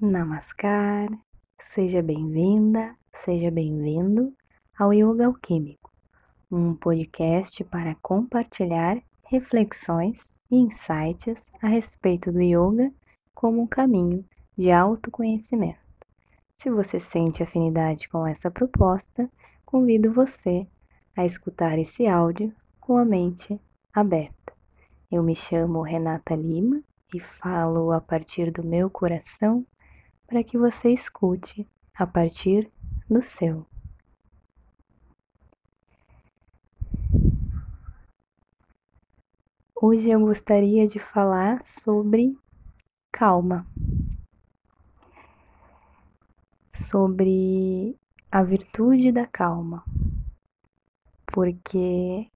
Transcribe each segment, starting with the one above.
Namaskar, seja bem-vinda, seja bem-vindo ao Yoga Alquímico, um podcast para compartilhar reflexões e insights a respeito do yoga como um caminho de autoconhecimento. Se você sente afinidade com essa proposta, convido você a escutar esse áudio com a mente aberta. Eu me chamo Renata Lima e falo a partir do meu coração para que você escute a partir do seu. Hoje eu gostaria de falar sobre calma, sobre a virtude da calma, porque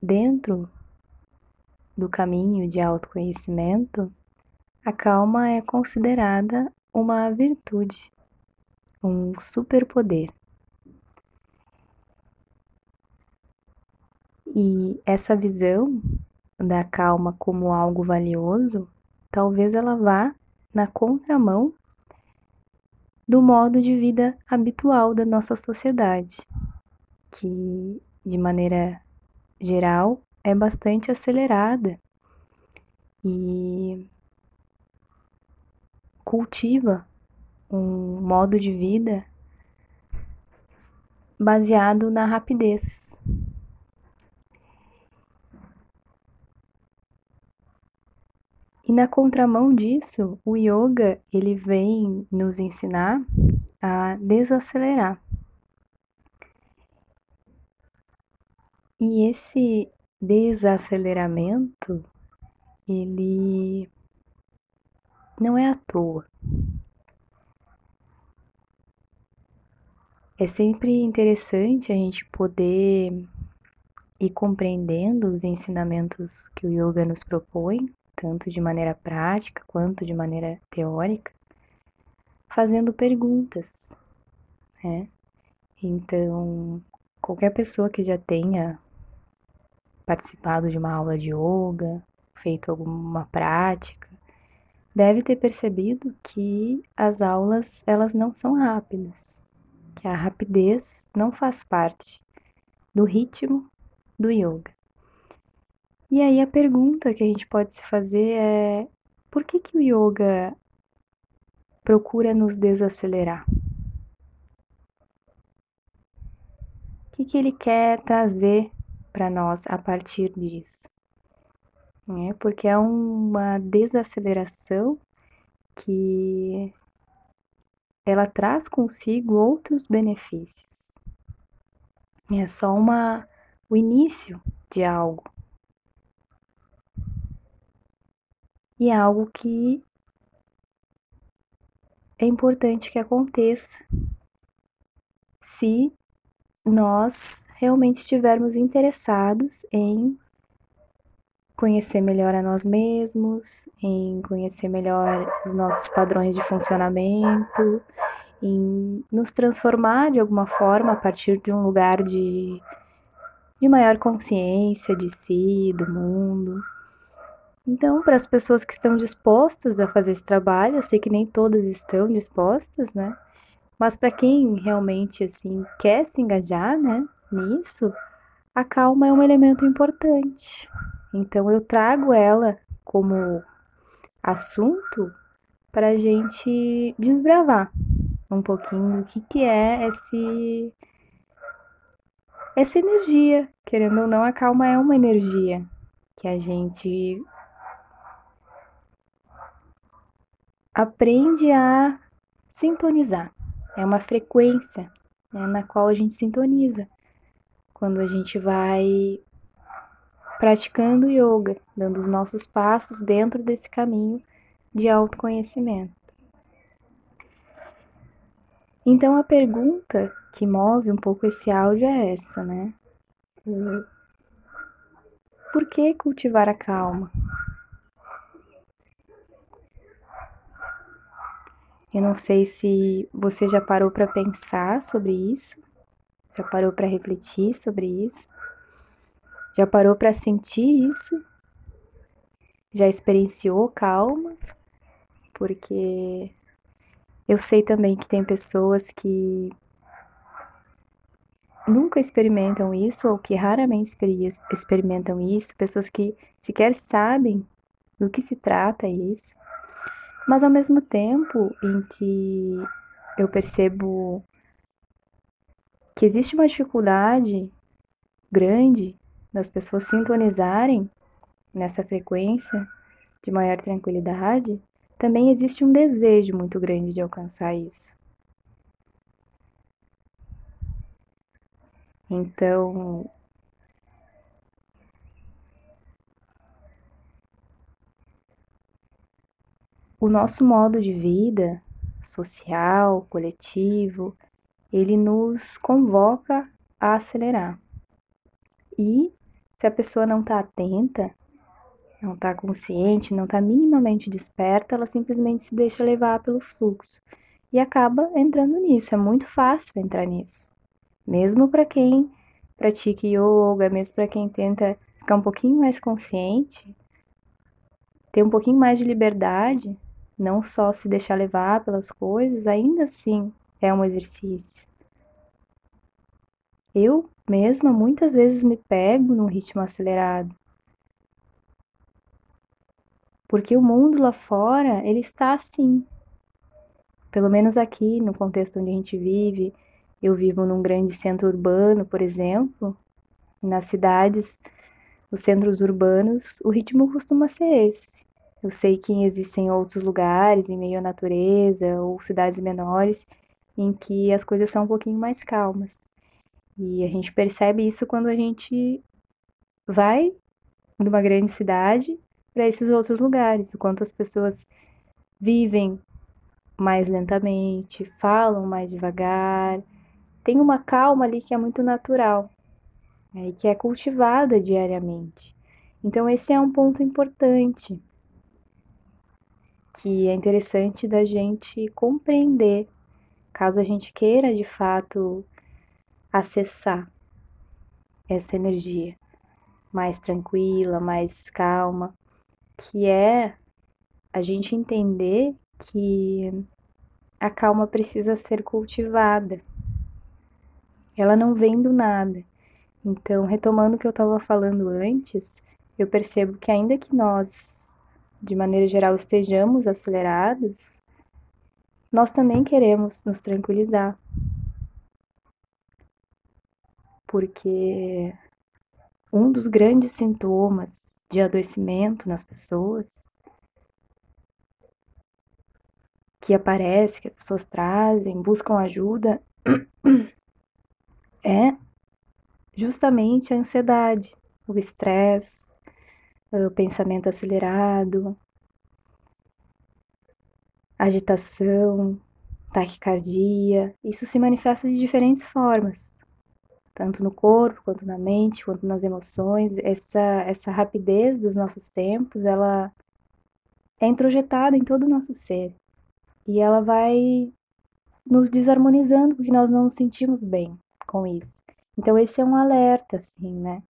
dentro do caminho de autoconhecimento, a calma é considerada uma virtude, um superpoder. E essa visão da calma como algo valioso, talvez ela vá na contramão do modo de vida habitual da nossa sociedade, que de maneira geral é bastante acelerada e cultiva um modo de vida baseado na rapidez. E na contramão disso, o yoga ele vem nos ensinar a desacelerar. E esse desaceleramento, ele não é à toa. É sempre interessante a gente poder ir compreendendo os ensinamentos que o yoga nos propõe, tanto de maneira prática quanto de maneira teórica, fazendo perguntas, né? Então, qualquer pessoa que já tenha participado de uma aula de yoga, feito alguma prática, deve ter percebido que as aulas elas não são rápidas, que a rapidez não faz parte do ritmo do yoga. E aí a pergunta que a gente pode se fazer é por que que o yoga procura nos desacelerar? O que que ele quer trazer para nós a partir disso? Né? Porque é uma desaceleração que ela traz consigo outros benefícios. É só uma o início de algo. E é algo que é importante que aconteça se nós realmente estivermos interessados em conhecer melhor a nós mesmos, em conhecer melhor os nossos padrões de funcionamento, em nos transformar de alguma forma a partir de um lugar de, de maior consciência de si, do mundo. Então, para as pessoas que estão dispostas a fazer esse trabalho, eu sei que nem todas estão dispostas, né? Mas para quem realmente assim quer se engajar, né, nisso, a calma é um elemento importante. Então eu trago ela como assunto para a gente desbravar um pouquinho o que, que é esse essa energia, querendo ou não, a calma é uma energia que a gente aprende a sintonizar. É uma frequência né, na qual a gente sintoniza quando a gente vai praticando yoga, dando os nossos passos dentro desse caminho de autoconhecimento. Então a pergunta que move um pouco esse áudio é essa, né? Por que cultivar a calma? Eu não sei se você já parou para pensar sobre isso, já parou para refletir sobre isso. Já parou para sentir isso? Já experienciou calma? Porque Eu sei também que tem pessoas que nunca experimentam isso ou que raramente experimentam isso, pessoas que sequer sabem do que se trata isso. Mas ao mesmo tempo em que eu percebo que existe uma dificuldade grande das pessoas sintonizarem nessa frequência de maior tranquilidade, também existe um desejo muito grande de alcançar isso. Então, o nosso modo de vida social, coletivo, ele nos convoca a acelerar. E se a pessoa não está atenta, não está consciente, não está minimamente desperta, ela simplesmente se deixa levar pelo fluxo e acaba entrando nisso. É muito fácil entrar nisso mesmo para quem pratica yoga, mesmo para quem tenta ficar um pouquinho mais consciente, ter um pouquinho mais de liberdade, não só se deixar levar pelas coisas, ainda assim é um exercício. Eu mesma muitas vezes me pego num ritmo acelerado. Porque o mundo lá fora, ele está assim. Pelo menos aqui, no contexto onde a gente vive, eu vivo num grande centro urbano, por exemplo. Nas cidades, os centros urbanos, o ritmo costuma ser esse. Eu sei que existem outros lugares, em meio à natureza, ou cidades menores, em que as coisas são um pouquinho mais calmas. E a gente percebe isso quando a gente vai de uma grande cidade para esses outros lugares, o quanto as pessoas vivem mais lentamente, falam mais devagar, tem uma calma ali que é muito natural né, e que é cultivada diariamente. Então, esse é um ponto importante que é interessante da gente compreender, caso a gente queira de fato acessar essa energia mais tranquila, mais calma, que é a gente entender que a calma precisa ser cultivada ela não vem do nada. Então, retomando o que eu estava falando antes, eu percebo que ainda que nós, de maneira geral, estejamos acelerados, nós também queremos nos tranquilizar. Porque um dos grandes sintomas de adoecimento nas pessoas que aparece, que as pessoas trazem, buscam ajuda, é justamente a ansiedade, o estresse, o pensamento acelerado, agitação, taquicardia. Isso se manifesta de diferentes formas, tanto no corpo, quanto na mente, quanto nas emoções. Essa, essa rapidez dos nossos tempos, ela é introjetada em todo o nosso ser. E ela vai nos desarmonizando porque nós não nos sentimos bem com isso. Então, esse é um alerta, assim, né?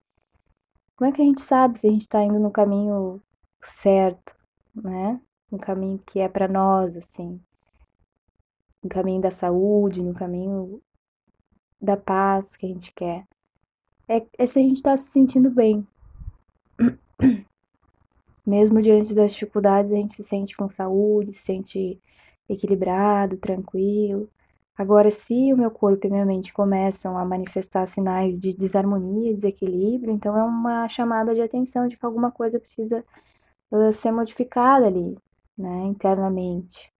Como é que a gente sabe se a gente está indo no caminho certo, né? No caminho que é para nós, assim. No caminho da saúde, no caminho da paz que a gente quer. É, é se a gente está se sentindo bem. Mesmo diante das dificuldades, a gente se sente com saúde, se sente equilibrado, tranquilo. Agora, se o meu corpo e minha mente começam a manifestar sinais de desarmonia, desequilíbrio, então é uma chamada de atenção de que alguma coisa precisa ser modificada ali, né, internamente,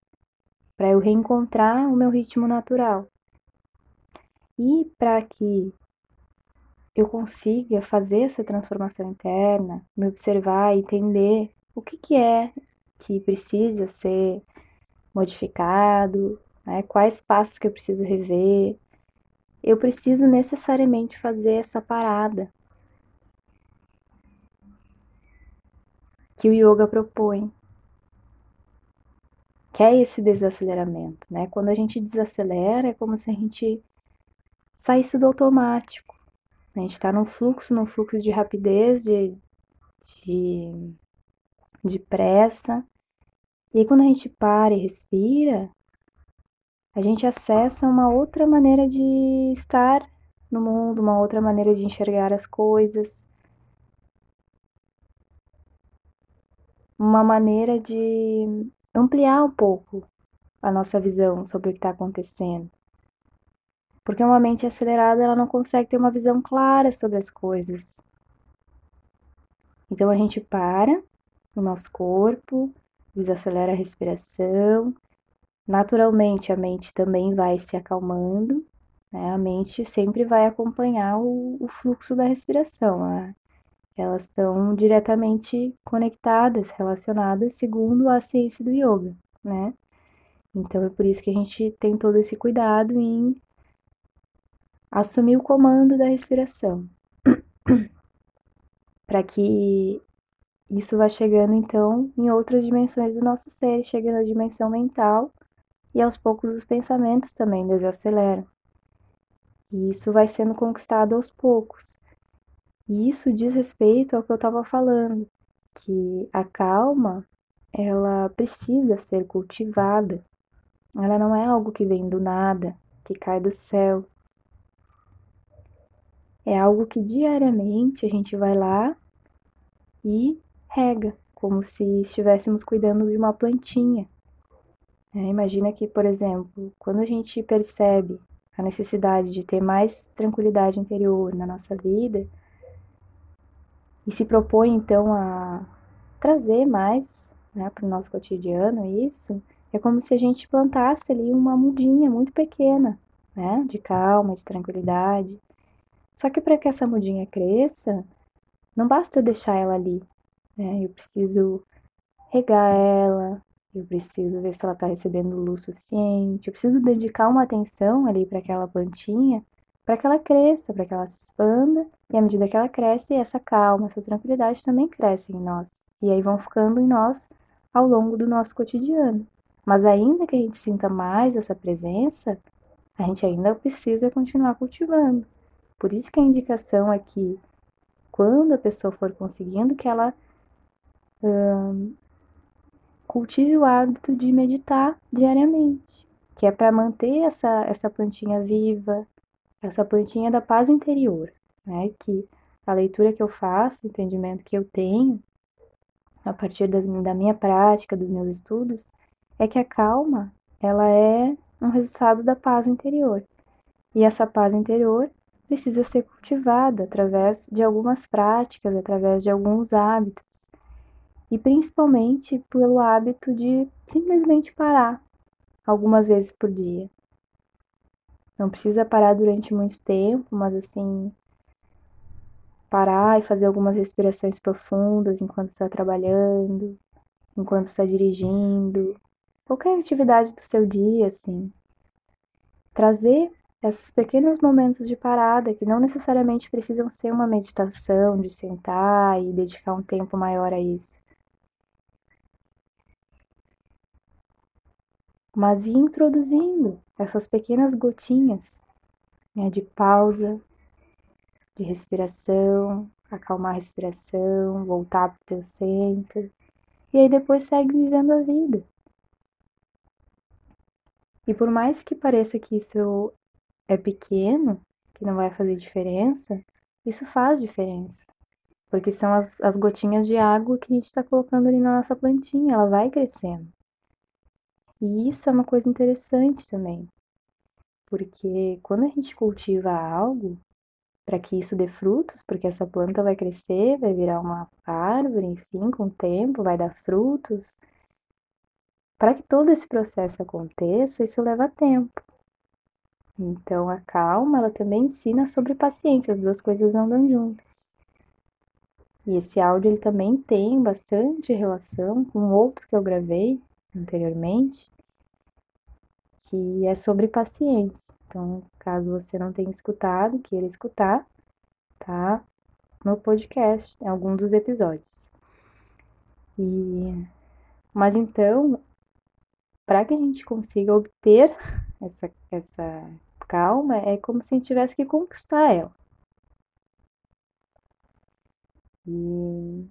para eu reencontrar o meu ritmo natural. E para que eu consiga fazer essa transformação interna, me observar, entender o que, que é que precisa ser modificado, né? Quais passos que eu preciso rever? Eu preciso necessariamente fazer essa parada que o yoga propõe, que é esse desaceleramento, né? Quando a gente desacelera, é como se a gente saísse do automático. A gente está num fluxo, num fluxo de rapidez, de, de, de pressa. E aí, quando a gente para e respira, a gente acessa uma outra maneira de estar no mundo, uma outra maneira de enxergar as coisas, uma maneira de ampliar um pouco a nossa visão sobre o que está acontecendo. Porque uma mente acelerada, ela não consegue ter uma visão clara sobre as coisas. Então a gente para no nosso corpo, desacelera a respiração. Naturalmente a mente também vai se acalmando, né? A mente sempre vai acompanhar o, o fluxo da respiração. Né? Elas estão diretamente conectadas, relacionadas, segundo a ciência do yoga, né? Então é por isso que a gente tem todo esse cuidado em assumir o comando da respiração. para que isso vá chegando então em outras dimensões do nosso ser, chegando à dimensão mental e aos poucos os pensamentos também desaceleram. E isso vai sendo conquistado aos poucos. E isso diz respeito ao que eu estava falando, que a calma, ela precisa ser cultivada. Ela não é algo que vem do nada, que cai do céu. É algo que diariamente a gente vai lá e rega, como se estivéssemos cuidando de uma plantinha. É, imagina que, por exemplo, quando a gente percebe a necessidade de ter mais tranquilidade interior na nossa vida e se propõe então a trazer mais né, para o nosso cotidiano isso, é como se a gente plantasse ali uma mudinha muito pequena, né, de calma, de tranquilidade. Só que para que essa mudinha cresça, não basta deixar ela ali, né? Eu preciso regar ela, eu preciso ver se ela está recebendo luz suficiente, eu preciso dedicar uma atenção ali para aquela plantinha, para que ela cresça, para que ela se expanda, e à medida que ela cresce, essa calma, essa tranquilidade também cresce em nós. E aí vão ficando em nós ao longo do nosso cotidiano. Mas ainda que a gente sinta mais essa presença, a gente ainda precisa continuar cultivando. Por isso que a indicação aqui quando a pessoa for conseguindo, que ela hum, cultive o hábito de meditar diariamente, que é para manter essa, essa plantinha viva, essa plantinha da paz interior, né? Que a leitura que eu faço, o entendimento que eu tenho, a partir das, da minha prática, dos meus estudos, é que a calma, ela é um resultado da paz interior. E essa paz interior precisa ser cultivada através de algumas práticas, através de alguns hábitos. E principalmente pelo hábito de simplesmente parar algumas vezes por dia. Não precisa parar durante muito tempo, mas assim, parar e fazer algumas respirações profundas enquanto está trabalhando, enquanto está dirigindo, qualquer atividade do seu dia, assim. Trazer esses pequenos momentos de parada que não necessariamente precisam ser uma meditação de sentar e dedicar um tempo maior a isso. Mas ir introduzindo essas pequenas gotinhas né, de pausa, de respiração, acalmar a respiração, voltar para o teu centro. E aí depois segue vivendo a vida. E por mais que pareça que isso é pequeno, que não vai fazer diferença, isso faz diferença. Porque são as, as gotinhas de água que a gente está colocando ali na nossa plantinha, ela vai crescendo. E isso é uma coisa interessante também, porque quando a gente cultiva algo, para que isso dê frutos, porque essa planta vai crescer, vai virar uma árvore, enfim, com o tempo, vai dar frutos. Para que todo esse processo aconteça, isso leva tempo. Então, a calma, ela também ensina sobre paciência, as duas coisas andam juntas. E esse áudio ele também tem bastante relação com outro que eu gravei anteriormente, que é sobre paciência. Então, caso você não tenha escutado, queira escutar, tá? No podcast, em algum dos episódios. E mas então, para que a gente consiga obter essa, essa calma é como se a gente tivesse que conquistar ela. E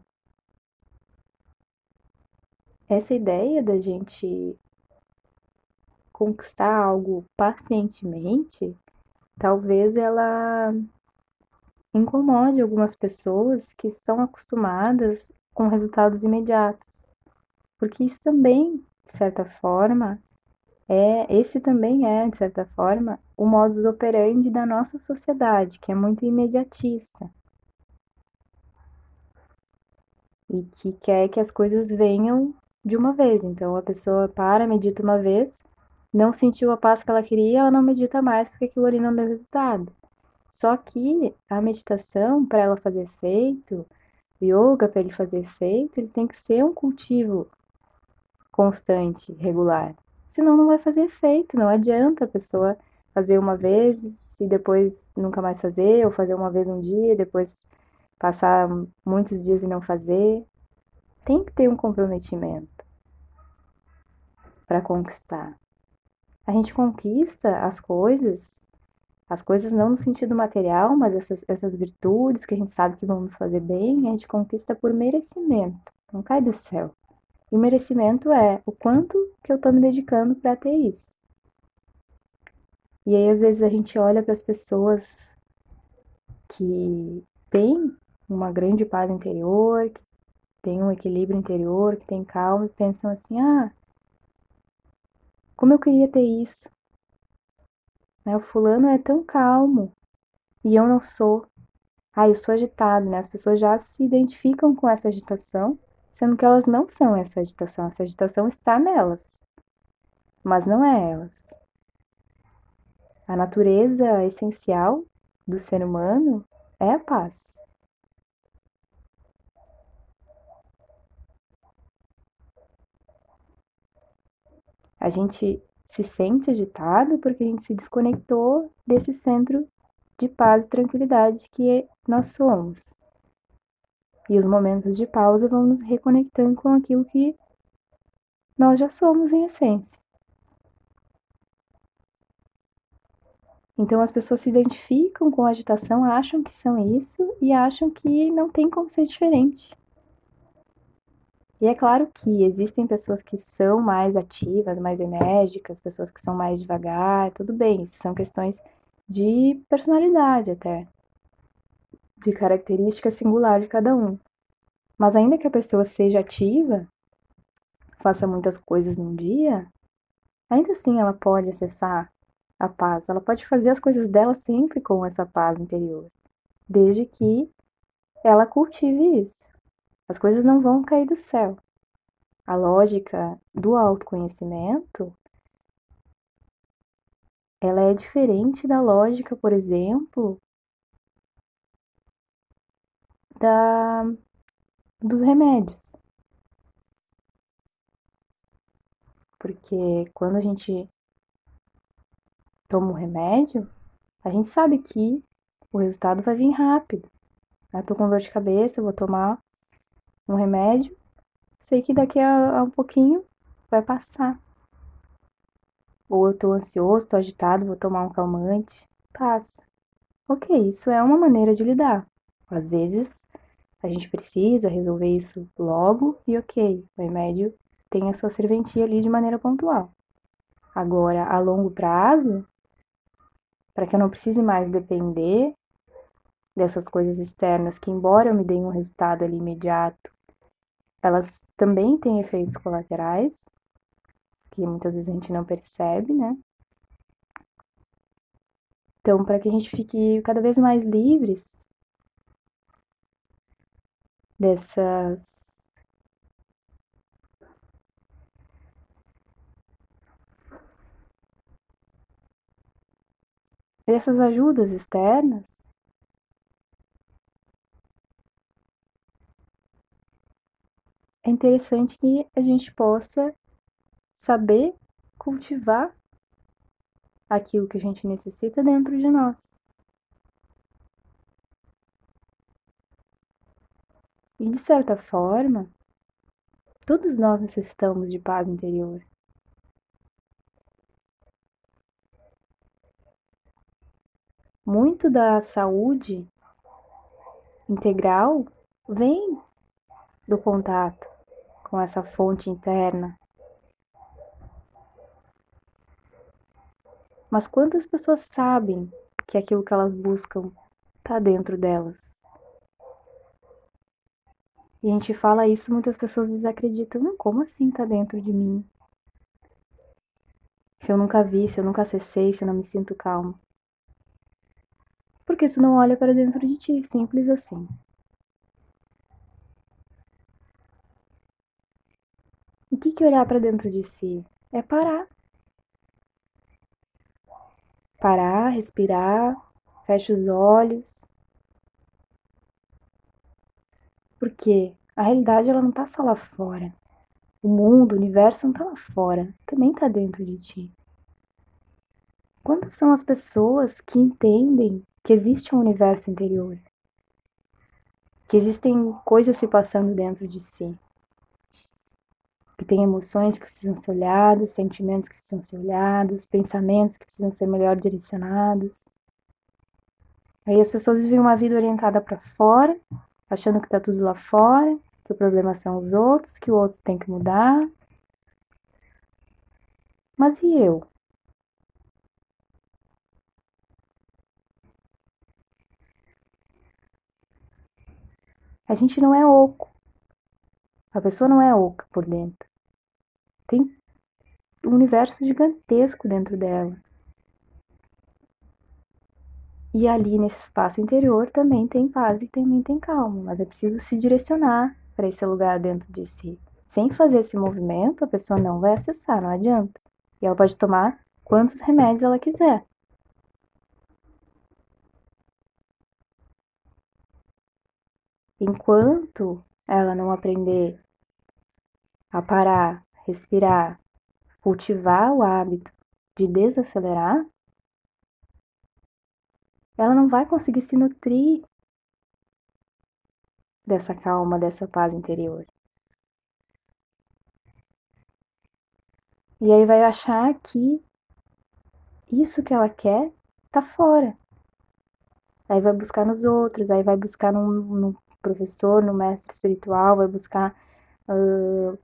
essa ideia da gente conquistar algo pacientemente, talvez ela incomode algumas pessoas que estão acostumadas com resultados imediatos. Porque isso também, de certa forma, é, esse também é, de certa forma, o modus operandi da nossa sociedade, que é muito imediatista. E que quer que as coisas venham de uma vez. Então a pessoa para, medita uma vez, não sentiu a paz que ela queria, ela não medita mais porque aquilo ali não deu resultado. Só que a meditação, para ela fazer efeito, o yoga, para ele fazer efeito, ele tem que ser um cultivo constante, regular. Senão não vai fazer efeito, não adianta a pessoa fazer uma vez e depois nunca mais fazer, ou fazer uma vez um dia, depois passar muitos dias e não fazer. Tem que ter um comprometimento para conquistar. A gente conquista as coisas, as coisas não no sentido material, mas essas, essas virtudes que a gente sabe que vão nos fazer bem, a gente conquista por merecimento, não cai do céu. E o merecimento é o quanto que eu estou me dedicando para ter isso. E aí, às vezes, a gente olha para as pessoas que têm uma grande paz interior, que têm um equilíbrio interior, que têm calma, e pensam assim: ah, como eu queria ter isso. Né? O fulano é tão calmo e eu não sou. Ah, eu sou agitado, né? As pessoas já se identificam com essa agitação sendo que elas não são essa agitação, essa agitação está nelas, mas não é elas. A natureza essencial do ser humano é a paz. A gente se sente agitado porque a gente se desconectou desse centro de paz e tranquilidade que nós somos. E os momentos de pausa vão nos reconectando com aquilo que nós já somos em essência. Então as pessoas se identificam com a agitação, acham que são isso e acham que não tem como ser diferente. E é claro que existem pessoas que são mais ativas, mais enérgicas, pessoas que são mais devagar, tudo bem, isso são questões de personalidade até de característica singular de cada um. Mas ainda que a pessoa seja ativa, faça muitas coisas num dia, ainda assim ela pode acessar a paz, ela pode fazer as coisas dela sempre com essa paz interior, desde que ela cultive isso. As coisas não vão cair do céu. A lógica do autoconhecimento ela é diferente da lógica, por exemplo, da, dos remédios. Porque quando a gente toma o remédio, a gente sabe que o resultado vai vir rápido. Eu tô com dor de cabeça, vou tomar um remédio, sei que daqui a, a um pouquinho vai passar. Ou eu tô ansioso, tô agitado, vou tomar um calmante, passa. Ok, isso é uma maneira de lidar. Às vezes a gente precisa resolver isso logo e ok, o remédio tem a sua serventia ali de maneira pontual. Agora, a longo prazo, para que eu não precise mais depender dessas coisas externas que, embora eu me deem um resultado ali imediato, elas também têm efeitos colaterais, que muitas vezes a gente não percebe, né? Então, para que a gente fique cada vez mais livres dessas dessas ajudas externas é interessante que a gente possa saber cultivar aquilo que a gente necessita dentro de nós. E de certa forma, todos nós necessitamos de paz interior. Muito da saúde integral vem do contato com essa fonte interna. Mas quantas pessoas sabem que aquilo que elas buscam está dentro delas? E a gente fala isso, muitas pessoas desacreditam. Como assim está dentro de mim? Se eu nunca vi, se eu nunca acessei, se eu não me sinto calma. Porque tu não olha para dentro de ti, simples assim. O que que olhar para dentro de si? É parar. Parar, respirar, fecha os olhos. Porque a realidade ela não tá só lá fora. O mundo, o universo não tá lá fora, também tá dentro de ti. Quantas são as pessoas que entendem que existe um universo interior? Que existem coisas se passando dentro de si? Que tem emoções que precisam ser olhadas, sentimentos que precisam ser olhados, pensamentos que precisam ser melhor direcionados. Aí as pessoas vivem uma vida orientada para fora, achando que tá tudo lá fora, que o problema são os outros, que o outro tem que mudar. Mas e eu? A gente não é oco. A pessoa não é oca por dentro. Tem um universo gigantesco dentro dela. E ali nesse espaço interior também tem paz e também tem calma, mas é preciso se direcionar para esse lugar dentro de si. Sem fazer esse movimento, a pessoa não vai acessar, não adianta. E ela pode tomar quantos remédios ela quiser. Enquanto ela não aprender a parar, respirar, cultivar o hábito de desacelerar, ela não vai conseguir se nutrir dessa calma, dessa paz interior. E aí vai achar que isso que ela quer tá fora. Aí vai buscar nos outros, aí vai buscar num, professor, no mestre espiritual, vai buscar uh,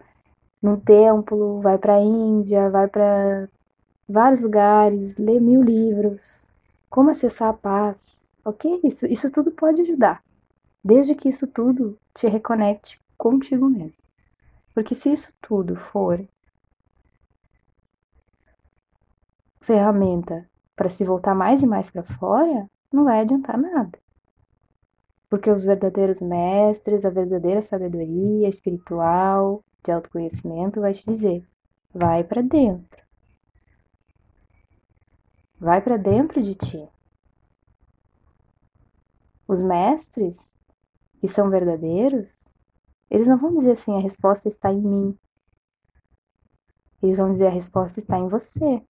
num templo, vai para a Índia, vai para vários lugares, lê mil livros. Como acessar a paz? Ok? Isso, isso tudo pode ajudar, desde que isso tudo te reconecte contigo mesmo. Porque se isso tudo for ferramenta para se voltar mais e mais para fora, não vai adiantar nada. Porque os verdadeiros mestres, a verdadeira sabedoria espiritual, de autoconhecimento, vai te dizer: vai para dentro. Vai para dentro de ti. Os mestres, que são verdadeiros, eles não vão dizer assim: a resposta está em mim. Eles vão dizer: a resposta está em você.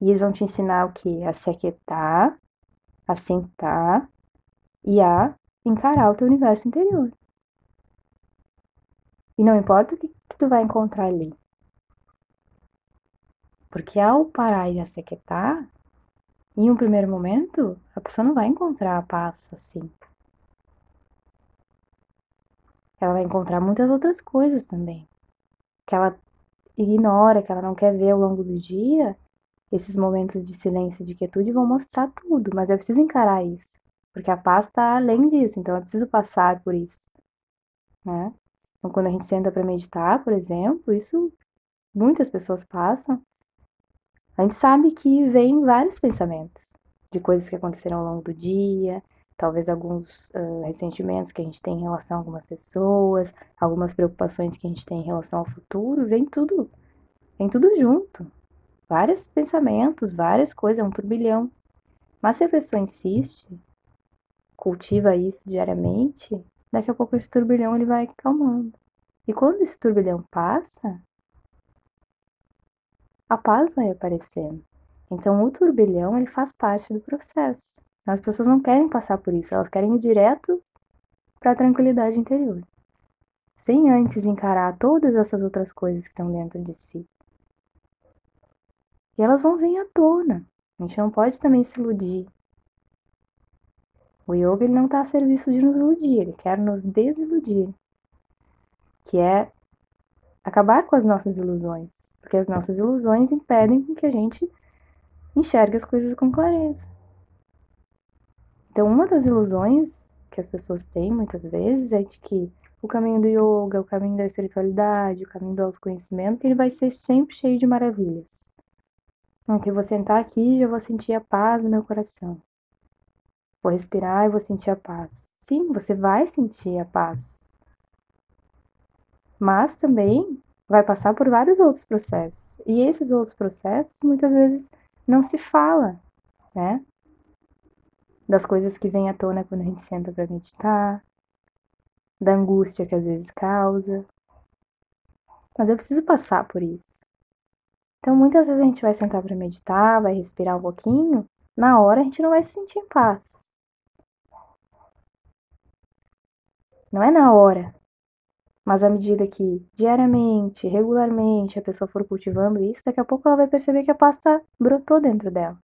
E eles vão te ensinar o que? A se aquietar a sentar e a encarar o teu universo interior. E não importa o que, que tu vai encontrar ali. Porque ao parar e aquietar, em um primeiro momento, a pessoa não vai encontrar a paz assim. Ela vai encontrar muitas outras coisas também. Que ela ignora, que ela não quer ver ao longo do dia, esses momentos de silêncio e de quietude vão mostrar tudo, mas é preciso encarar isso, porque a paz está além disso, então é preciso passar por isso, né? Então, quando a gente senta para meditar, por exemplo, isso muitas pessoas passam. A gente sabe que vem vários pensamentos de coisas que aconteceram ao longo do dia, talvez alguns uh, ressentimentos que a gente tem em relação a algumas pessoas, algumas preocupações que a gente tem em relação ao futuro, vem tudo, vem tudo junto vários pensamentos, várias coisas, é um turbilhão. Mas se a pessoa insiste, cultiva isso diariamente, daqui a pouco esse turbilhão ele vai calmando. E quando esse turbilhão passa, a paz vai aparecendo. Então o turbilhão ele faz parte do processo. As pessoas não querem passar por isso, elas querem ir direto para a tranquilidade interior, sem antes encarar todas essas outras coisas que estão dentro de si. E elas vão vir à tona. A gente não pode também se iludir. O yoga ele não está a serviço de nos iludir, ele quer nos desiludir. Que é acabar com as nossas ilusões, porque as nossas ilusões impedem que a gente enxergue as coisas com clareza. Então, uma das ilusões que as pessoas têm muitas vezes é de que o caminho do yoga, o caminho da espiritualidade, o caminho do autoconhecimento, ele vai ser sempre cheio de maravilhas. Então, que eu vou sentar aqui e já vou sentir a paz no meu coração. Vou respirar e vou sentir a paz. Sim, você vai sentir a paz. Mas também vai passar por vários outros processos. E esses outros processos muitas vezes não se fala, né? Das coisas que vêm à tona quando a gente senta para meditar, da angústia que às vezes causa. Mas eu preciso passar por isso. Então, muitas vezes a gente vai sentar para meditar, vai respirar um pouquinho, na hora a gente não vai se sentir em paz. Não é na hora, mas à medida que diariamente, regularmente a pessoa for cultivando isso, daqui a pouco ela vai perceber que a pasta brotou dentro dela,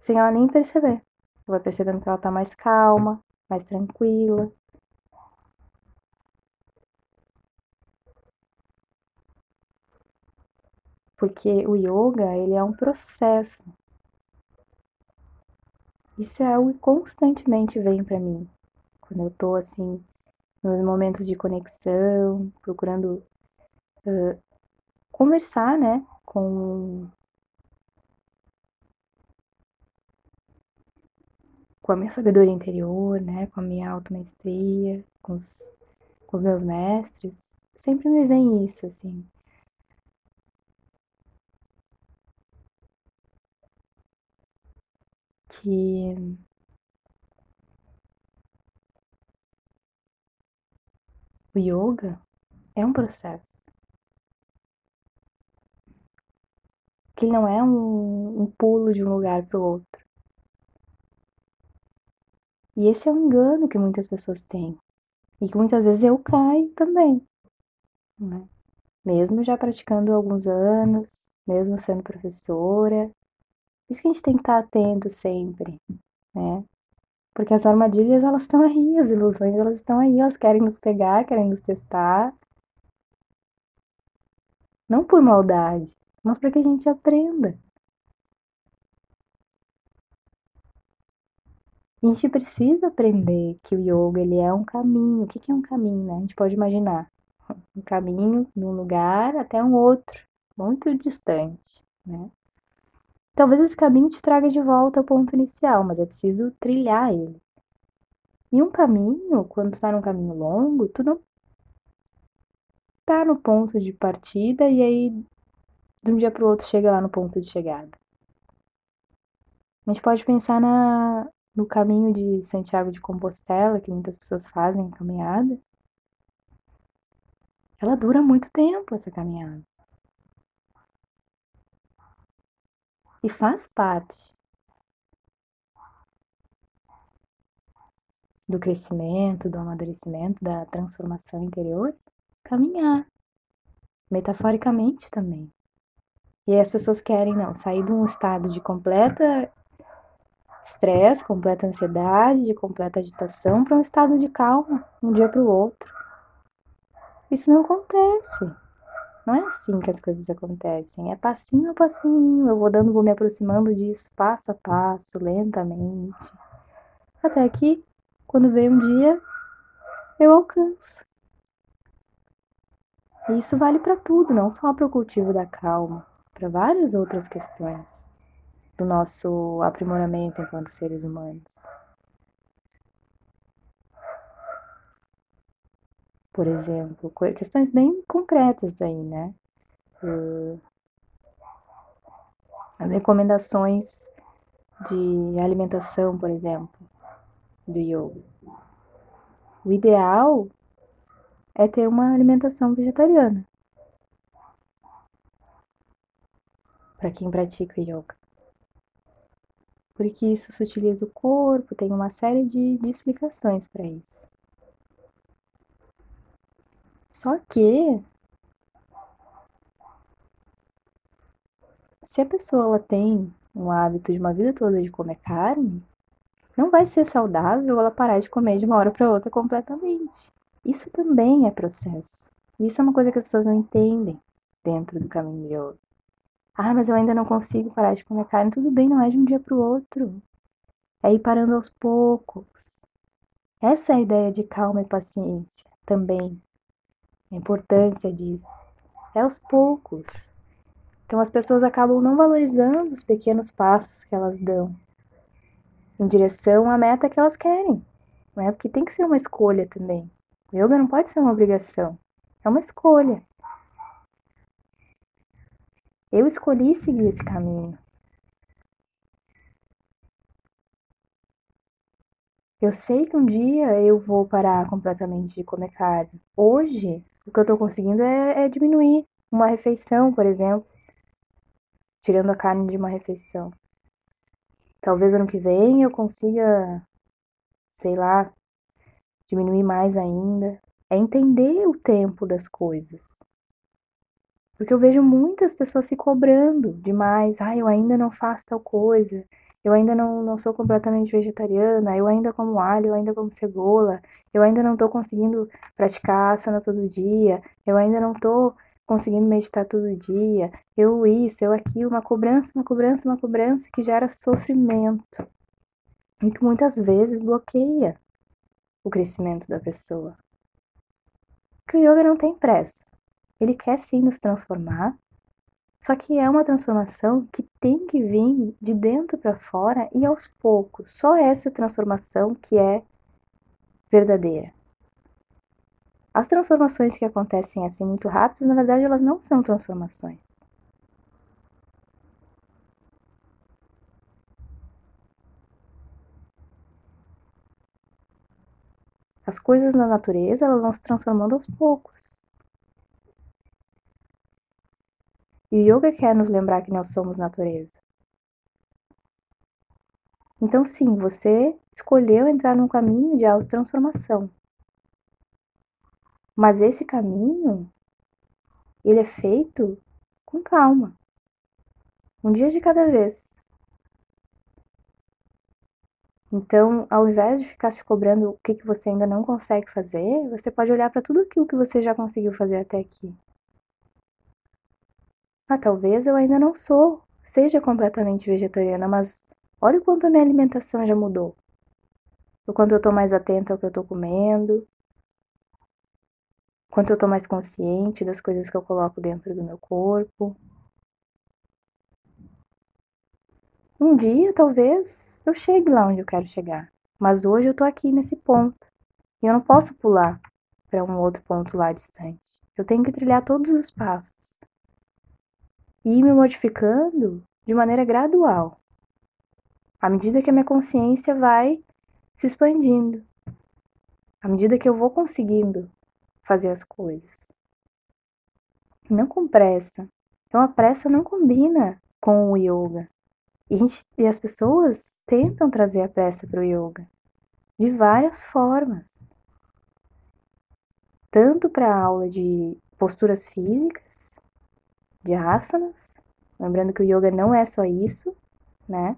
sem ela nem perceber. Vai percebendo que ela está mais calma, mais tranquila, porque o yoga ele é um processo. Isso é algo que constantemente vem para mim quando eu tô assim nos momentos de conexão, procurando uh, conversar, né, com com a minha sabedoria interior, né, com a minha automaestria, com os, com os meus mestres, sempre me vem isso assim. que o yoga é um processo. Que não é um, um pulo de um lugar para o outro. E esse é um engano que muitas pessoas têm. E que muitas vezes eu caio também. Né? Mesmo já praticando alguns anos, mesmo sendo professora, isso que a gente tem que estar atento sempre, né? Porque as armadilhas, elas estão aí, as ilusões, elas estão aí, elas querem nos pegar, querem nos testar. Não por maldade, mas para que a gente aprenda. A gente precisa aprender que o yoga ele é um caminho. O que é um caminho, né? A gente pode imaginar um caminho de um lugar até um outro, muito distante, né? Talvez esse caminho te traga de volta ao ponto inicial, mas é preciso trilhar ele. E um caminho, quando tu tá num caminho longo, tu não tá no ponto de partida e aí de um dia para o outro chega lá no ponto de chegada. A gente pode pensar na, no caminho de Santiago de Compostela, que muitas pessoas fazem caminhada. Ela dura muito tempo, essa caminhada. E faz parte do crescimento, do amadurecimento, da transformação interior, caminhar, metaforicamente também. E aí as pessoas querem, não, sair de um estado de completa estresse, completa ansiedade, de completa agitação, para um estado de calma, um dia para o outro. Isso não acontece. Não é assim que as coisas acontecem, é passinho a passinho, eu vou dando, vou me aproximando disso passo a passo, lentamente, até que quando vem um dia eu alcanço. E isso vale para tudo, não só para o cultivo da calma, para várias outras questões do nosso aprimoramento enquanto seres humanos. Por exemplo, questões bem concretas daí, né? As recomendações de alimentação, por exemplo, do yoga. O ideal é ter uma alimentação vegetariana. Para quem pratica yoga. Porque isso sutiliza o corpo, tem uma série de, de explicações para isso. Só que se a pessoa ela tem um hábito de uma vida toda de comer carne, não vai ser saudável ela parar de comer de uma hora para outra completamente. Isso também é processo. Isso é uma coisa que as pessoas não entendem dentro do caminho de yoga. Ah, mas eu ainda não consigo parar de comer carne. Tudo bem, não é de um dia para o outro. É ir parando aos poucos. Essa é a ideia de calma e paciência também. A importância disso. É aos poucos. Então as pessoas acabam não valorizando os pequenos passos que elas dão em direção à meta que elas querem. Não é? Porque tem que ser uma escolha também. O yoga não pode ser uma obrigação. É uma escolha. Eu escolhi seguir esse caminho. Eu sei que um dia eu vou parar completamente de comer carne. Hoje, o que eu estou conseguindo é, é diminuir uma refeição, por exemplo tirando a carne de uma refeição. Talvez ano que vem eu consiga, sei lá, diminuir mais ainda. É entender o tempo das coisas. Porque eu vejo muitas pessoas se cobrando demais. Ah, eu ainda não faço tal coisa. Eu ainda não, não sou completamente vegetariana. Eu ainda como alho, eu ainda como cebola. Eu ainda não estou conseguindo praticar asana todo dia. Eu ainda não estou conseguindo meditar todo dia, eu isso, eu aquilo, uma cobrança, uma cobrança, uma cobrança que gera sofrimento e que muitas vezes bloqueia o crescimento da pessoa. Que o yoga não tem pressa. Ele quer sim nos transformar, só que é uma transformação que tem que vir de dentro para fora e aos poucos. Só essa transformação que é verdadeira. As transformações que acontecem assim muito rápidas, na verdade, elas não são transformações. As coisas na natureza, elas vão se transformando aos poucos. E o yoga quer nos lembrar que nós somos natureza. Então, sim, você escolheu entrar num caminho de autotransformação. Mas esse caminho, ele é feito com calma. Um dia de cada vez. Então, ao invés de ficar se cobrando o que, que você ainda não consegue fazer, você pode olhar para tudo aquilo que você já conseguiu fazer até aqui. Ah, talvez eu ainda não sou, seja completamente vegetariana, mas olha o quanto a minha alimentação já mudou. O quanto eu estou mais atenta ao que eu estou comendo, quanto eu estou mais consciente das coisas que eu coloco dentro do meu corpo. Um dia, talvez, eu chegue lá onde eu quero chegar, mas hoje eu estou aqui nesse ponto e eu não posso pular para um outro ponto lá distante. Eu tenho que trilhar todos os passos e ir me modificando de maneira gradual, à medida que a minha consciência vai se expandindo, à medida que eu vou conseguindo fazer as coisas. Não com pressa. Então a pressa não combina com o yoga. E, gente, e as pessoas tentam trazer a pressa para o yoga de várias formas. Tanto para aula de posturas físicas, de asanas, lembrando que o yoga não é só isso, né?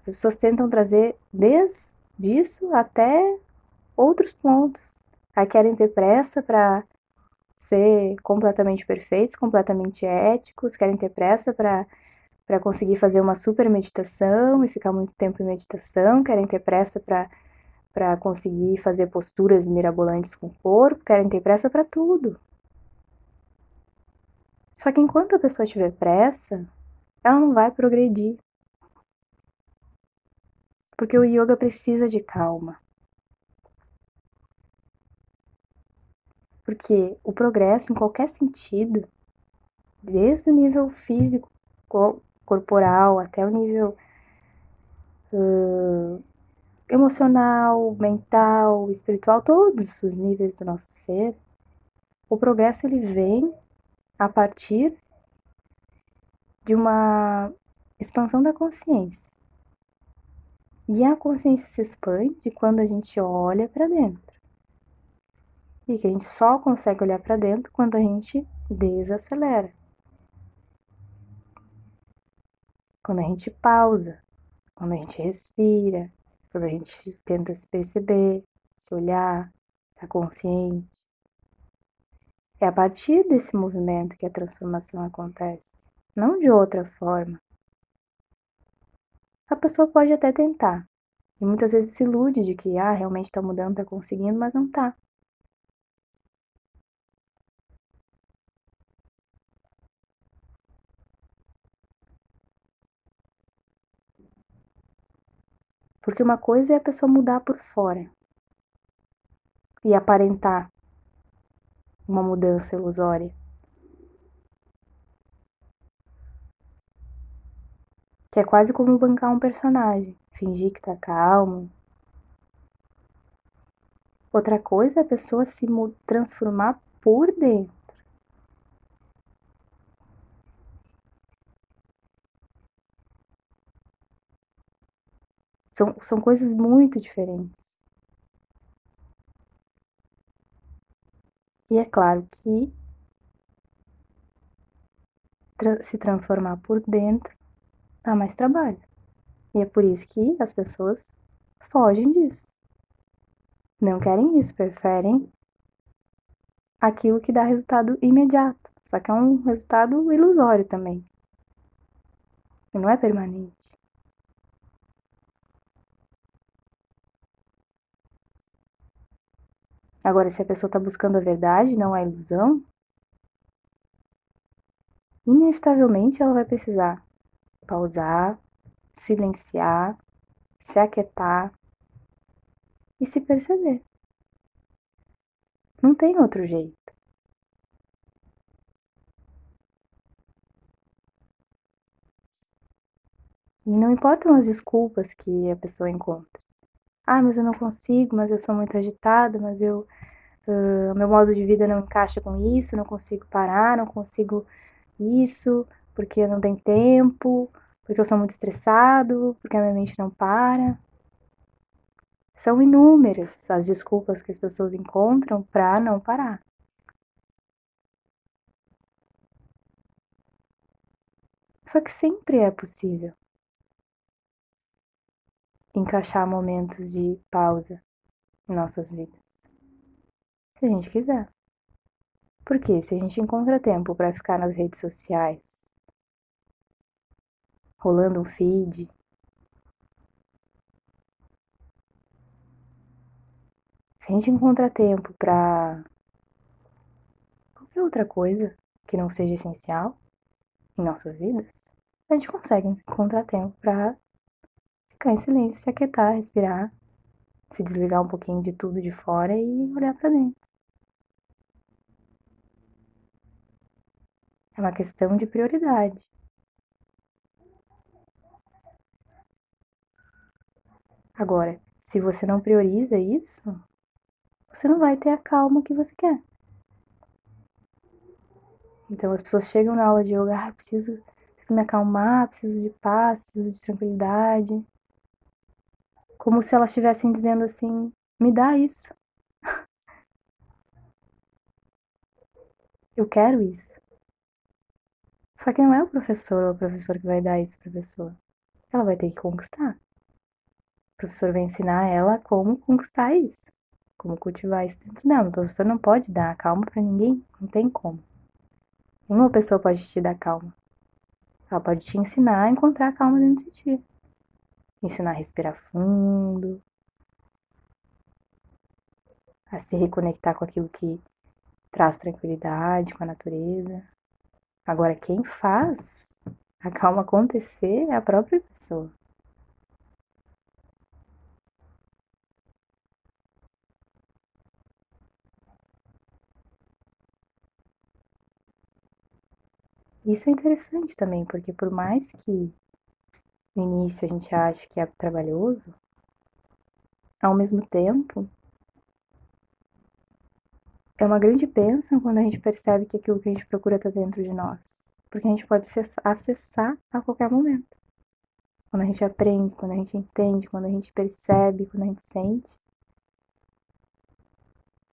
As pessoas tentam trazer desde isso até outros pontos. Aí querem ter pressa para ser completamente perfeitos, completamente éticos, querem ter pressa para para conseguir fazer uma super meditação e ficar muito tempo em meditação, querem ter pressa para para conseguir fazer posturas mirabolantes com o corpo, querem ter pressa para tudo. Só que enquanto a pessoa tiver pressa, ela não vai progredir. Porque o yoga precisa de calma. Porque o progresso, em qualquer sentido, desde o nível físico, corporal, até o nível uh, emocional, mental, espiritual, todos os níveis do nosso ser, o progresso ele vem a partir de uma expansão da consciência. E a consciência se expande quando a gente olha para dentro e que a gente só consegue olhar para dentro quando a gente desacelera. Quando a gente pausa, quando a gente respira, quando a gente tenta se perceber, se olhar, tá consciente. É a partir desse movimento que a transformação acontece, não de outra forma. A pessoa pode até tentar, e muitas vezes se ilude de que, ah, realmente está mudando, está conseguindo, mas não está. Porque uma coisa é a pessoa mudar por fora e aparentar uma mudança ilusória. Que é quase como bancar um personagem, fingir que tá calmo. Outra coisa é a pessoa se transformar por dentro. São, são coisas muito diferentes. E é claro que tra se transformar por dentro dá mais trabalho. E é por isso que as pessoas fogem disso. Não querem isso, preferem aquilo que dá resultado imediato. Só que é um resultado ilusório também. E não é permanente. Agora, se a pessoa está buscando a verdade, não a ilusão, inevitavelmente ela vai precisar pausar, silenciar, se aquietar e se perceber. Não tem outro jeito. E não importam as desculpas que a pessoa encontra. Ah, mas eu não consigo, mas eu sou muito agitada, mas eu. Uh, meu modo de vida não encaixa com isso, não consigo parar, não consigo isso, porque não tenho tempo, porque eu sou muito estressado, porque a minha mente não para. São inúmeras as desculpas que as pessoas encontram para não parar. Só que sempre é possível encaixar momentos de pausa em nossas vidas. Se a gente quiser. Porque se a gente encontra tempo para ficar nas redes sociais, rolando um feed, se a gente encontra tempo para qualquer outra coisa que não seja essencial em nossas vidas, a gente consegue encontrar tempo para ficar em silêncio, se aquietar, respirar, se desligar um pouquinho de tudo de fora e olhar para dentro. É uma questão de prioridade. Agora, se você não prioriza isso, você não vai ter a calma que você quer. Então as pessoas chegam na aula de yoga, ah, preciso, preciso me acalmar, preciso de paz, preciso de tranquilidade como se elas estivessem dizendo assim: me dá isso. Eu quero isso. Só que não é o professor ou o professor que vai dar isso para a pessoa. Ela vai ter que conquistar. O professor vai ensinar ela como conquistar isso, como cultivar isso dentro dela. O professor não pode dar calma para ninguém, não tem como. Nenhuma pessoa pode te dar calma. Ela pode te ensinar a encontrar a calma dentro de ti ensinar a respirar fundo, a se reconectar com aquilo que traz tranquilidade com a natureza. Agora, quem faz a calma acontecer é a própria pessoa. Isso é interessante também, porque por mais que no início a gente acha que é trabalhoso, ao mesmo tempo, é uma grande bênção quando a gente percebe que aquilo que a gente procura está dentro de nós. Porque a gente pode acessar a qualquer momento. Quando a gente aprende, quando a gente entende, quando a gente percebe, quando a gente sente.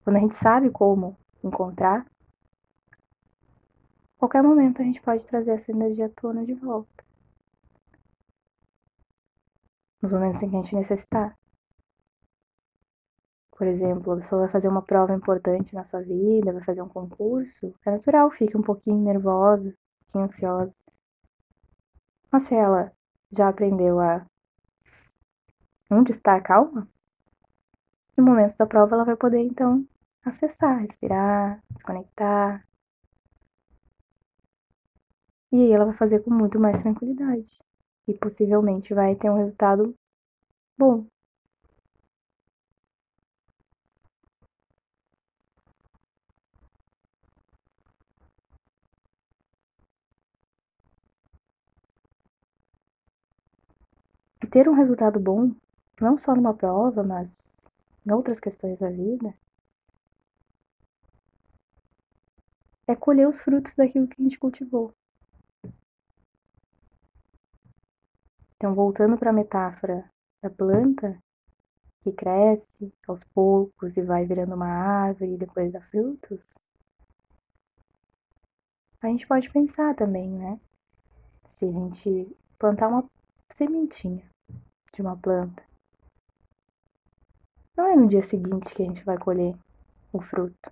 Quando a gente sabe como encontrar, qualquer momento a gente pode trazer essa energia à tona de volta. nos momentos em que a gente necessitar. Por exemplo, a pessoa vai fazer uma prova importante na sua vida, vai fazer um concurso, é natural, fique um pouquinho nervosa, um pouquinho ansiosa. Mas se ela já aprendeu a onde está a calma, no momento da prova ela vai poder então acessar, respirar, desconectar. E aí ela vai fazer com muito mais tranquilidade. E possivelmente vai ter um resultado bom. E ter um resultado bom, não só numa prova, mas em outras questões da vida, é colher os frutos daquilo que a gente cultivou. Então, voltando para a metáfora da planta, que cresce aos poucos e vai virando uma árvore e depois dá frutos, a gente pode pensar também, né? Se a gente plantar uma sementinha de uma planta, não é no dia seguinte que a gente vai colher o fruto.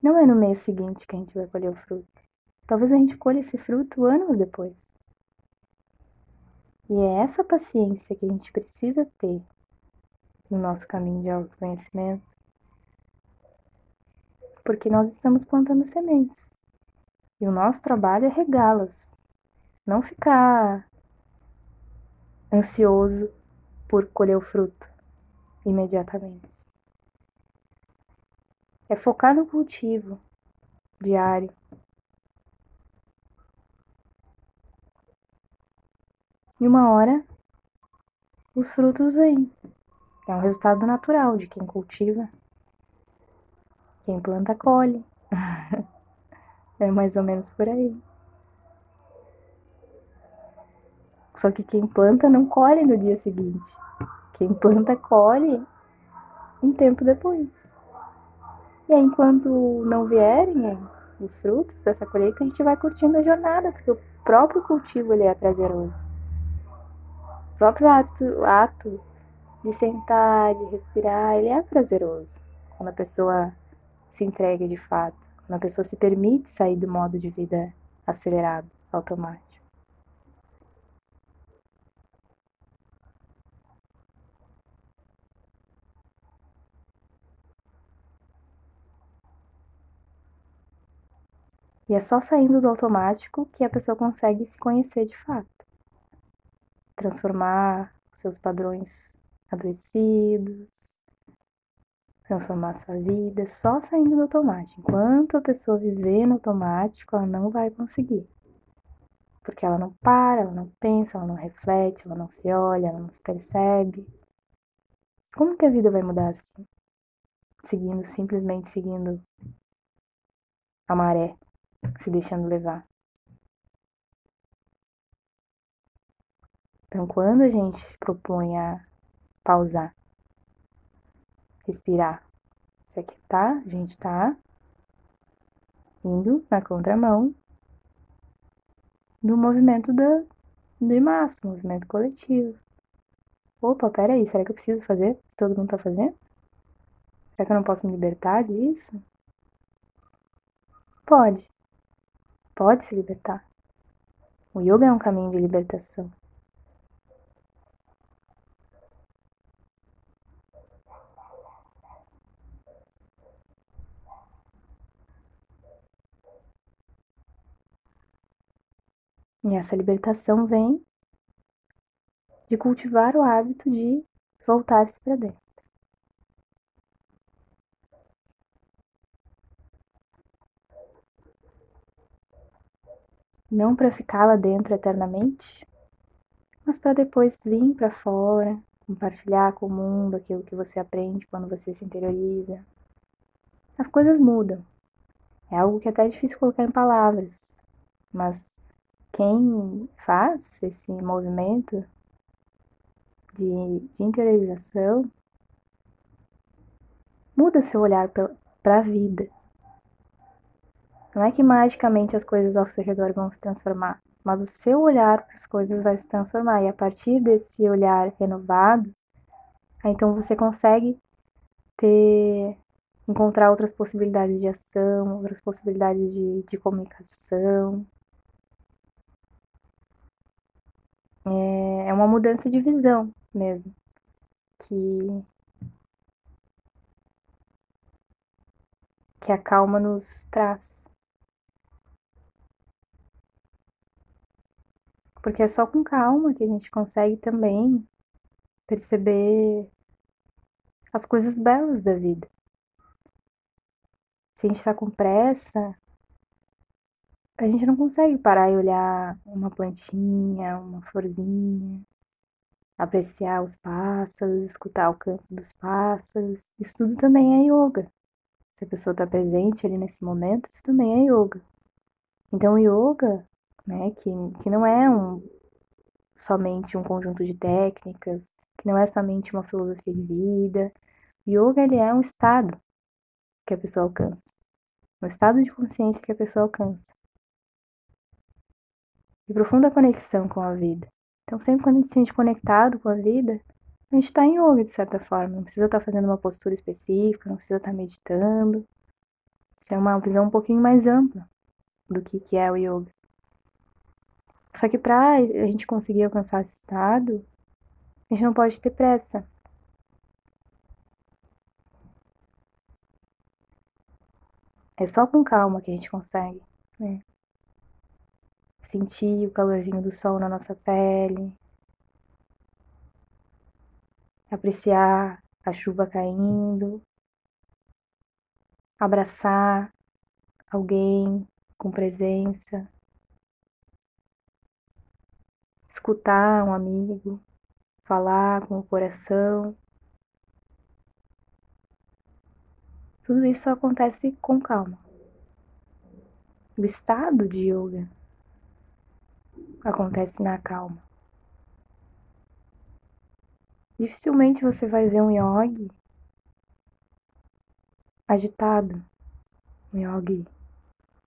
Não é no mês seguinte que a gente vai colher o fruto. Talvez a gente colha esse fruto anos depois. E é essa paciência que a gente precisa ter no nosso caminho de autoconhecimento, porque nós estamos plantando sementes. E o nosso trabalho é regá-las, não ficar ansioso por colher o fruto imediatamente. É focar no cultivo diário. E uma hora os frutos vêm. É um resultado natural de quem cultiva. Quem planta, colhe. é mais ou menos por aí. Só que quem planta não colhe no dia seguinte. Quem planta, colhe um tempo depois. E aí, enquanto não vierem os frutos dessa colheita, a gente vai curtindo a jornada, porque o próprio cultivo ele é prazeroso. O próprio ato, ato de sentar, de respirar, ele é prazeroso. Quando a pessoa se entrega de fato, quando a pessoa se permite sair do modo de vida acelerado, automático. E é só saindo do automático que a pessoa consegue se conhecer de fato. Transformar seus padrões adoecidos, transformar sua vida, só saindo do automático. Enquanto a pessoa viver no automático, ela não vai conseguir. Porque ela não para, ela não pensa, ela não reflete, ela não se olha, ela não se percebe. Como que a vida vai mudar assim? Seguindo, simplesmente seguindo a maré se deixando levar. Então, quando a gente se propõe a pausar, respirar, se aquietar, a gente está indo na contramão do movimento da, do massa, movimento coletivo. Opa, peraí, será que eu preciso fazer o que todo mundo está fazendo? Será que eu não posso me libertar disso? Pode pode se libertar. O yoga é um caminho de libertação. E essa libertação vem de cultivar o hábito de voltar-se para dentro. Não para ficar lá dentro eternamente, mas para depois vir para fora, compartilhar com o mundo aquilo que você aprende quando você se interioriza. As coisas mudam. É algo que é até difícil colocar em palavras, mas quem faz esse movimento de, de interiorização muda seu olhar para a vida, não é que magicamente as coisas ao seu redor vão se transformar, mas o seu olhar para as coisas vai se transformar e a partir desse olhar renovado, então você consegue ter encontrar outras possibilidades de ação, outras possibilidades de, de comunicação. É, é uma mudança de visão mesmo, que, que a calma nos traz. Porque é só com calma que a gente consegue também perceber as coisas belas da vida. Se a gente está com pressa, a gente não consegue parar e olhar uma plantinha, uma florzinha, apreciar os pássaros, escutar o canto dos pássaros. Isso tudo também é yoga. Se a pessoa está presente ali nesse momento, isso também é yoga. Então, o yoga, né, que, que não é um, somente um conjunto de técnicas, que não é somente uma filosofia de vida. Yoga ele é um estado que a pessoa alcança, no estado de consciência que a pessoa alcança. E profunda conexão com a vida. Então, sempre quando a gente se sente conectado com a vida, a gente está em yoga de certa forma. Não precisa estar tá fazendo uma postura específica, não precisa estar tá meditando. Isso é uma visão um pouquinho mais ampla do que, que é o yoga. Só que para a gente conseguir alcançar esse estado, a gente não pode ter pressa. É só com calma que a gente consegue, né? Sentir o calorzinho do sol na nossa pele, apreciar a chuva caindo, abraçar alguém com presença, escutar um amigo, falar com o coração. Tudo isso acontece com calma. O estado de yoga acontece na calma. Dificilmente você vai ver um yogi agitado, um yogi,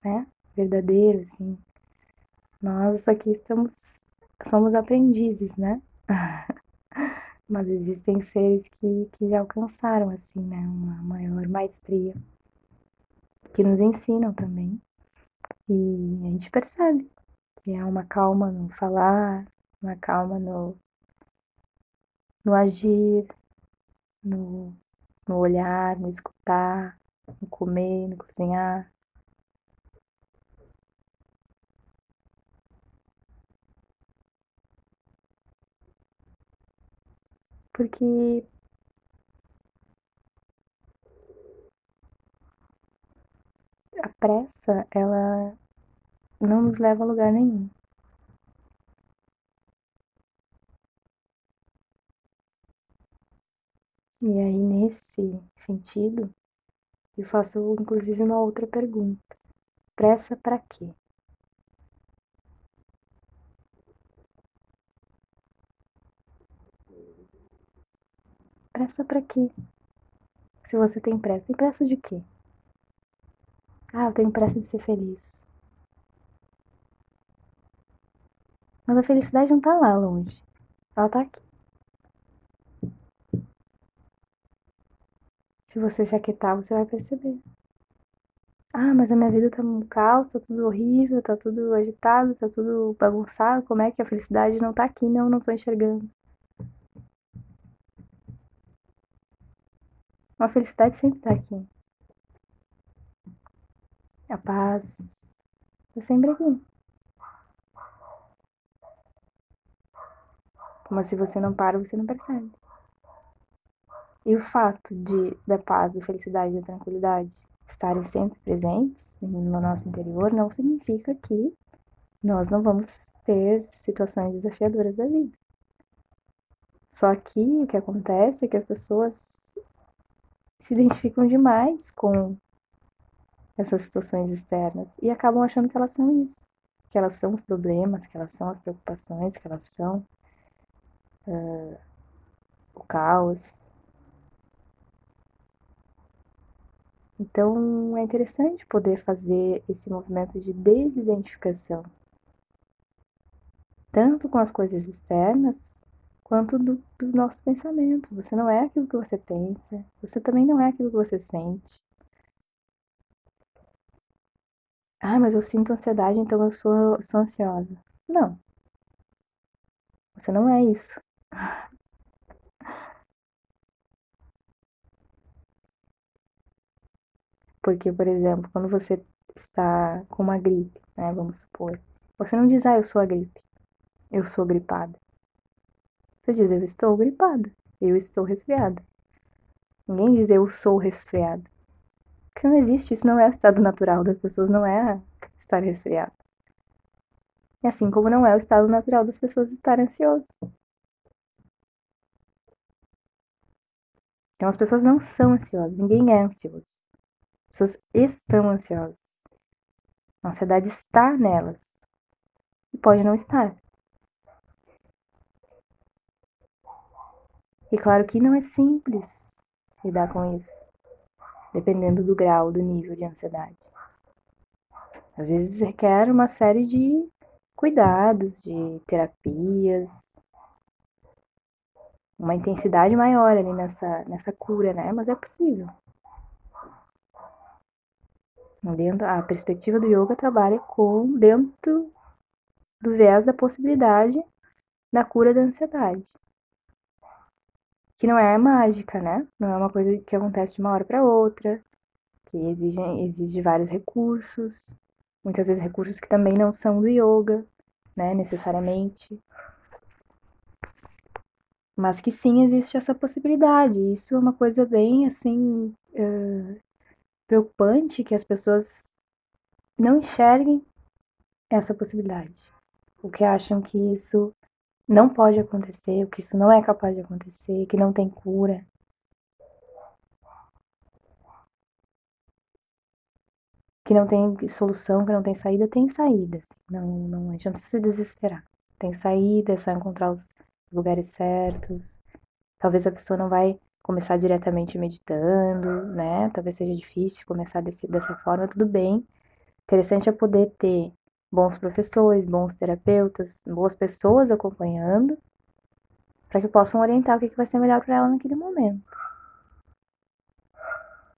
né? Verdadeiro, assim. Nós aqui estamos, somos aprendizes, né? Mas existem seres que, que já alcançaram, assim, né, uma maior maestria, que nos ensinam também. E a gente percebe que é uma calma no falar, uma calma no, no agir, no, no olhar, no escutar, no comer, no cozinhar. Porque a pressa, ela não nos leva a lugar nenhum. E aí, nesse sentido, eu faço inclusive uma outra pergunta: pressa para quê? Pressa para quê? Se você tem pressa, tem pressa de quê? Ah, eu tenho pressa de ser feliz. Mas a felicidade não tá lá longe. Ela tá aqui. Se você se aquietar, você vai perceber. Ah, mas a minha vida tá um caos, tá tudo horrível, tá tudo agitado, tá tudo bagunçado. Como é que a felicidade não tá aqui? Não, não tô enxergando. A felicidade sempre está aqui. A paz está sempre aqui. Mas se você não para, você não percebe. E o fato de da paz, da felicidade, da tranquilidade estarem sempre presentes no nosso interior não significa que nós não vamos ter situações desafiadoras da vida. Só que o que acontece é que as pessoas se identificam demais com essas situações externas e acabam achando que elas são isso, que elas são os problemas, que elas são as preocupações, que elas são uh, o caos. Então é interessante poder fazer esse movimento de desidentificação, tanto com as coisas externas quanto do, dos nossos pensamentos. Você não é aquilo que você pensa, você também não é aquilo que você sente. Ah, mas eu sinto ansiedade, então eu sou, sou ansiosa. Não. Você não é isso. Porque, por exemplo, quando você está com uma gripe, né, vamos supor, você não diz, ah, eu sou a gripe, eu sou gripada. Você diz, eu estou gripada, eu estou resfriada. Ninguém diz, eu sou resfriada. Porque não existe, isso não é o estado natural das pessoas, não é estar resfriado. E assim como não é o estado natural das pessoas estar ansioso. Então as pessoas não são ansiosas, ninguém é ansioso. As pessoas estão ansiosas. A ansiedade está nelas. E pode não estar. E claro que não é simples lidar com isso, dependendo do grau, do nível de ansiedade. Às vezes requer uma série de cuidados, de terapias, uma intensidade maior ali nessa, nessa cura, né? Mas é possível. Dentro, a perspectiva do yoga trabalha com dentro do viés da possibilidade da cura da ansiedade. Que não é mágica, né? Não é uma coisa que acontece de uma hora para outra, que exige, exige vários recursos, muitas vezes recursos que também não são do yoga, né, necessariamente. Mas que sim existe essa possibilidade. Isso é uma coisa bem assim uh, preocupante que as pessoas não enxerguem essa possibilidade. O que acham que isso não pode acontecer, que isso não é capaz de acontecer, que não tem cura. Que não tem solução, que não tem saída, tem saída. Assim. Não, não, a gente não precisa se desesperar. Tem saída, é só encontrar os lugares certos. Talvez a pessoa não vai começar diretamente meditando, né? Talvez seja difícil começar desse, dessa forma, tudo bem. Interessante é poder ter bons professores, bons terapeutas, boas pessoas acompanhando, para que possam orientar o que, que vai ser melhor para ela naquele momento.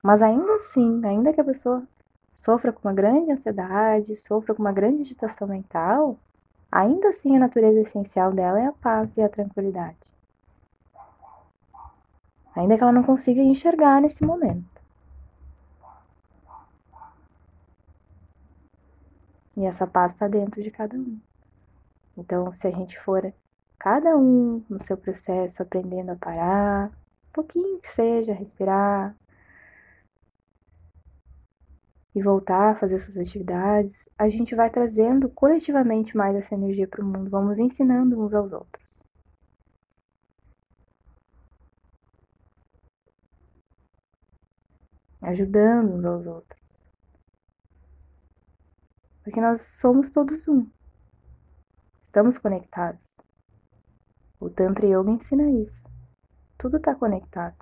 Mas ainda assim, ainda que a pessoa sofra com uma grande ansiedade, sofra com uma grande agitação mental, ainda assim a natureza essencial dela é a paz e a tranquilidade. Ainda que ela não consiga enxergar nesse momento. E essa paz está dentro de cada um. Então, se a gente for cada um no seu processo aprendendo a parar, um pouquinho que seja, respirar e voltar a fazer suas atividades, a gente vai trazendo coletivamente mais essa energia para o mundo, vamos ensinando uns aos outros. Ajudando uns aos outros. Porque nós somos todos um. Estamos conectados. O Tantra Yoga ensina isso. Tudo está conectado.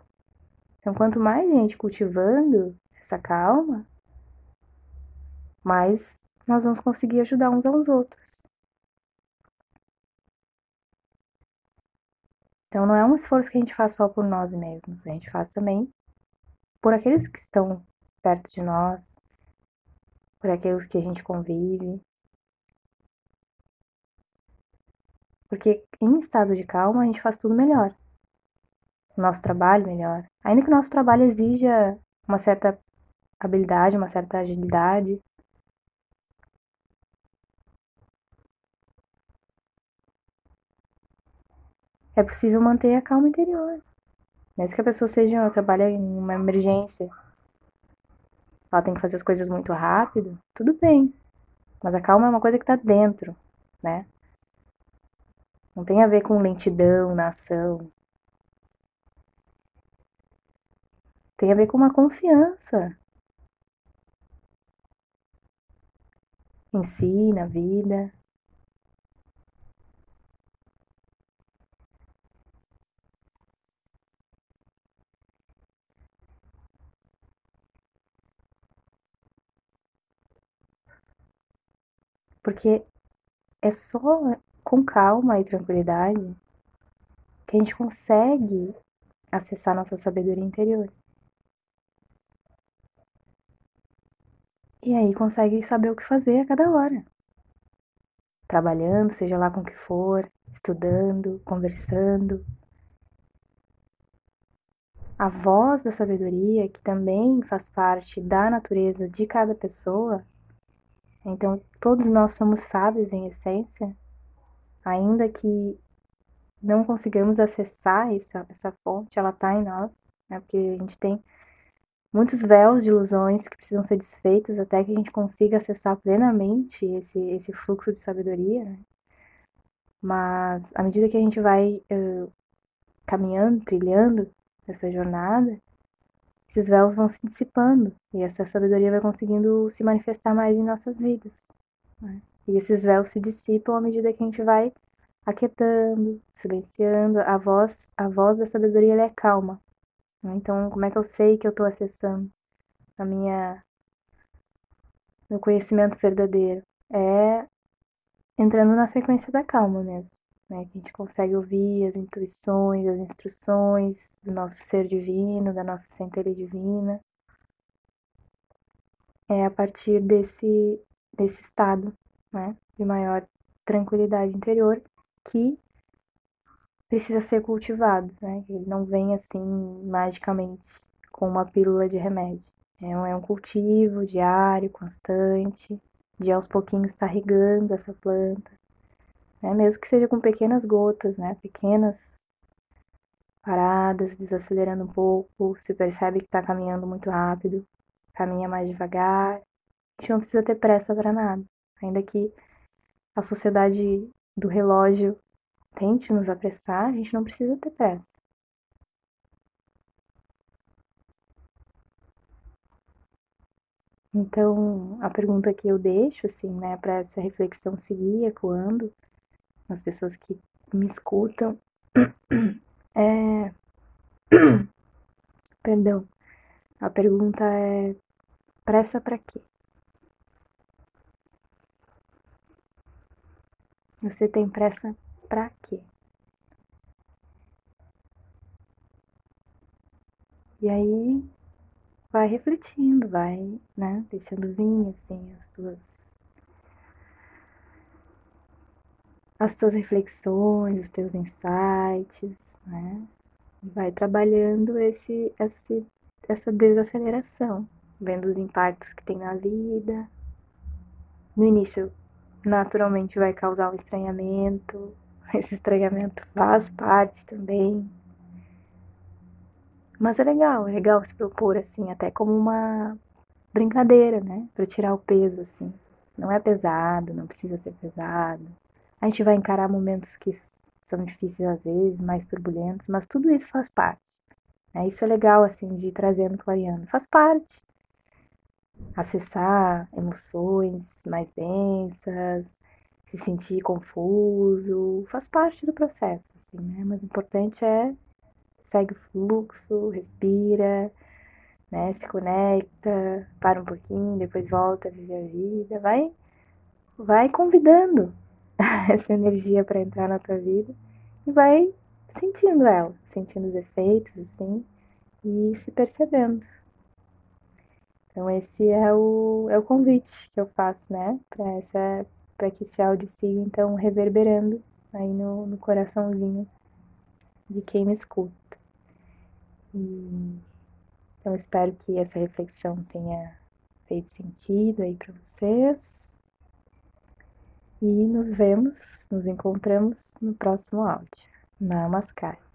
Então, quanto mais gente cultivando essa calma, mais nós vamos conseguir ajudar uns aos outros. Então, não é um esforço que a gente faz só por nós mesmos, a gente faz também por aqueles que estão perto de nós, por aqueles que a gente convive. Porque em estado de calma a gente faz tudo melhor. O nosso trabalho melhor. Ainda que o nosso trabalho exija uma certa habilidade, uma certa agilidade. É possível manter a calma interior. Mesmo que a pessoa seja, trabalhe em uma emergência, ela tem que fazer as coisas muito rápido, tudo bem. Mas a calma é uma coisa que está dentro, né? Não tem a ver com lentidão na ação. Tem a ver com uma confiança em si, na vida. Porque é só com calma e tranquilidade que a gente consegue acessar nossa sabedoria interior. E aí consegue saber o que fazer a cada hora. Trabalhando, seja lá com o que for, estudando, conversando. A voz da sabedoria, que também faz parte da natureza de cada pessoa, então todos nós somos sábios em essência, ainda que não consigamos acessar essa, essa fonte, ela está em nós, né? porque a gente tem muitos véus de ilusões que precisam ser desfeitos até que a gente consiga acessar plenamente esse, esse fluxo de sabedoria. Né? Mas à medida que a gente vai uh, caminhando, trilhando essa jornada, esses véus vão se dissipando e essa sabedoria vai conseguindo se manifestar mais em nossas vidas. Né? E esses véus se dissipam à medida que a gente vai aquietando, silenciando. A voz, a voz da sabedoria é calma. Né? Então, como é que eu sei que eu estou acessando a minha meu conhecimento verdadeiro? É entrando na frequência da calma mesmo, né? Que a gente consegue ouvir as intuições, as instruções do nosso ser divino, da nossa centelha divina. É a partir desse desse estado, né, de maior tranquilidade interior que precisa ser cultivado, né? Ele não vem assim magicamente com uma pílula de remédio. É um, é um cultivo diário, constante, de aos pouquinhos estar tá regando essa planta, né? Mesmo que seja com pequenas gotas, né? Pequenas paradas, desacelerando um pouco, se percebe que está caminhando muito rápido, caminha mais devagar. A gente não precisa ter pressa para nada, ainda que a sociedade do relógio tente nos apressar, a gente não precisa ter pressa. Então, a pergunta que eu deixo, assim, né, para essa reflexão seguir ecoando nas pessoas que me escutam é. Perdão. A pergunta é: pressa para quê? Você tem pressa Pra quê? E aí vai refletindo, vai, né, deixando vir assim as tuas as tuas reflexões, os teus insights, né? Vai trabalhando esse, esse essa desaceleração, vendo os impactos que tem na vida. No início, naturalmente vai causar um estranhamento, esse estranhamento faz parte também. Mas é legal, é legal se propor assim, até como uma brincadeira, né? Para tirar o peso assim. Não é pesado, não precisa ser pesado. A gente vai encarar momentos que são difíceis às vezes, mais turbulentos, mas tudo isso faz parte. Né? Isso é legal assim de ir trazendo clareando, faz parte. Acessar emoções mais densas, se sentir confuso, faz parte do processo, assim, né? Mas o importante é segue o fluxo, respira, né? Se conecta, para um pouquinho, depois volta a viver a vida, vai, vai convidando essa energia para entrar na tua vida e vai sentindo ela, sentindo os efeitos, assim, e se percebendo. Então esse é o, é o convite que eu faço, né, para essa para que esse áudio siga então reverberando aí no, no coraçãozinho de quem me escuta. E, então espero que essa reflexão tenha feito sentido aí para vocês. E nos vemos, nos encontramos no próximo áudio. Namaskar.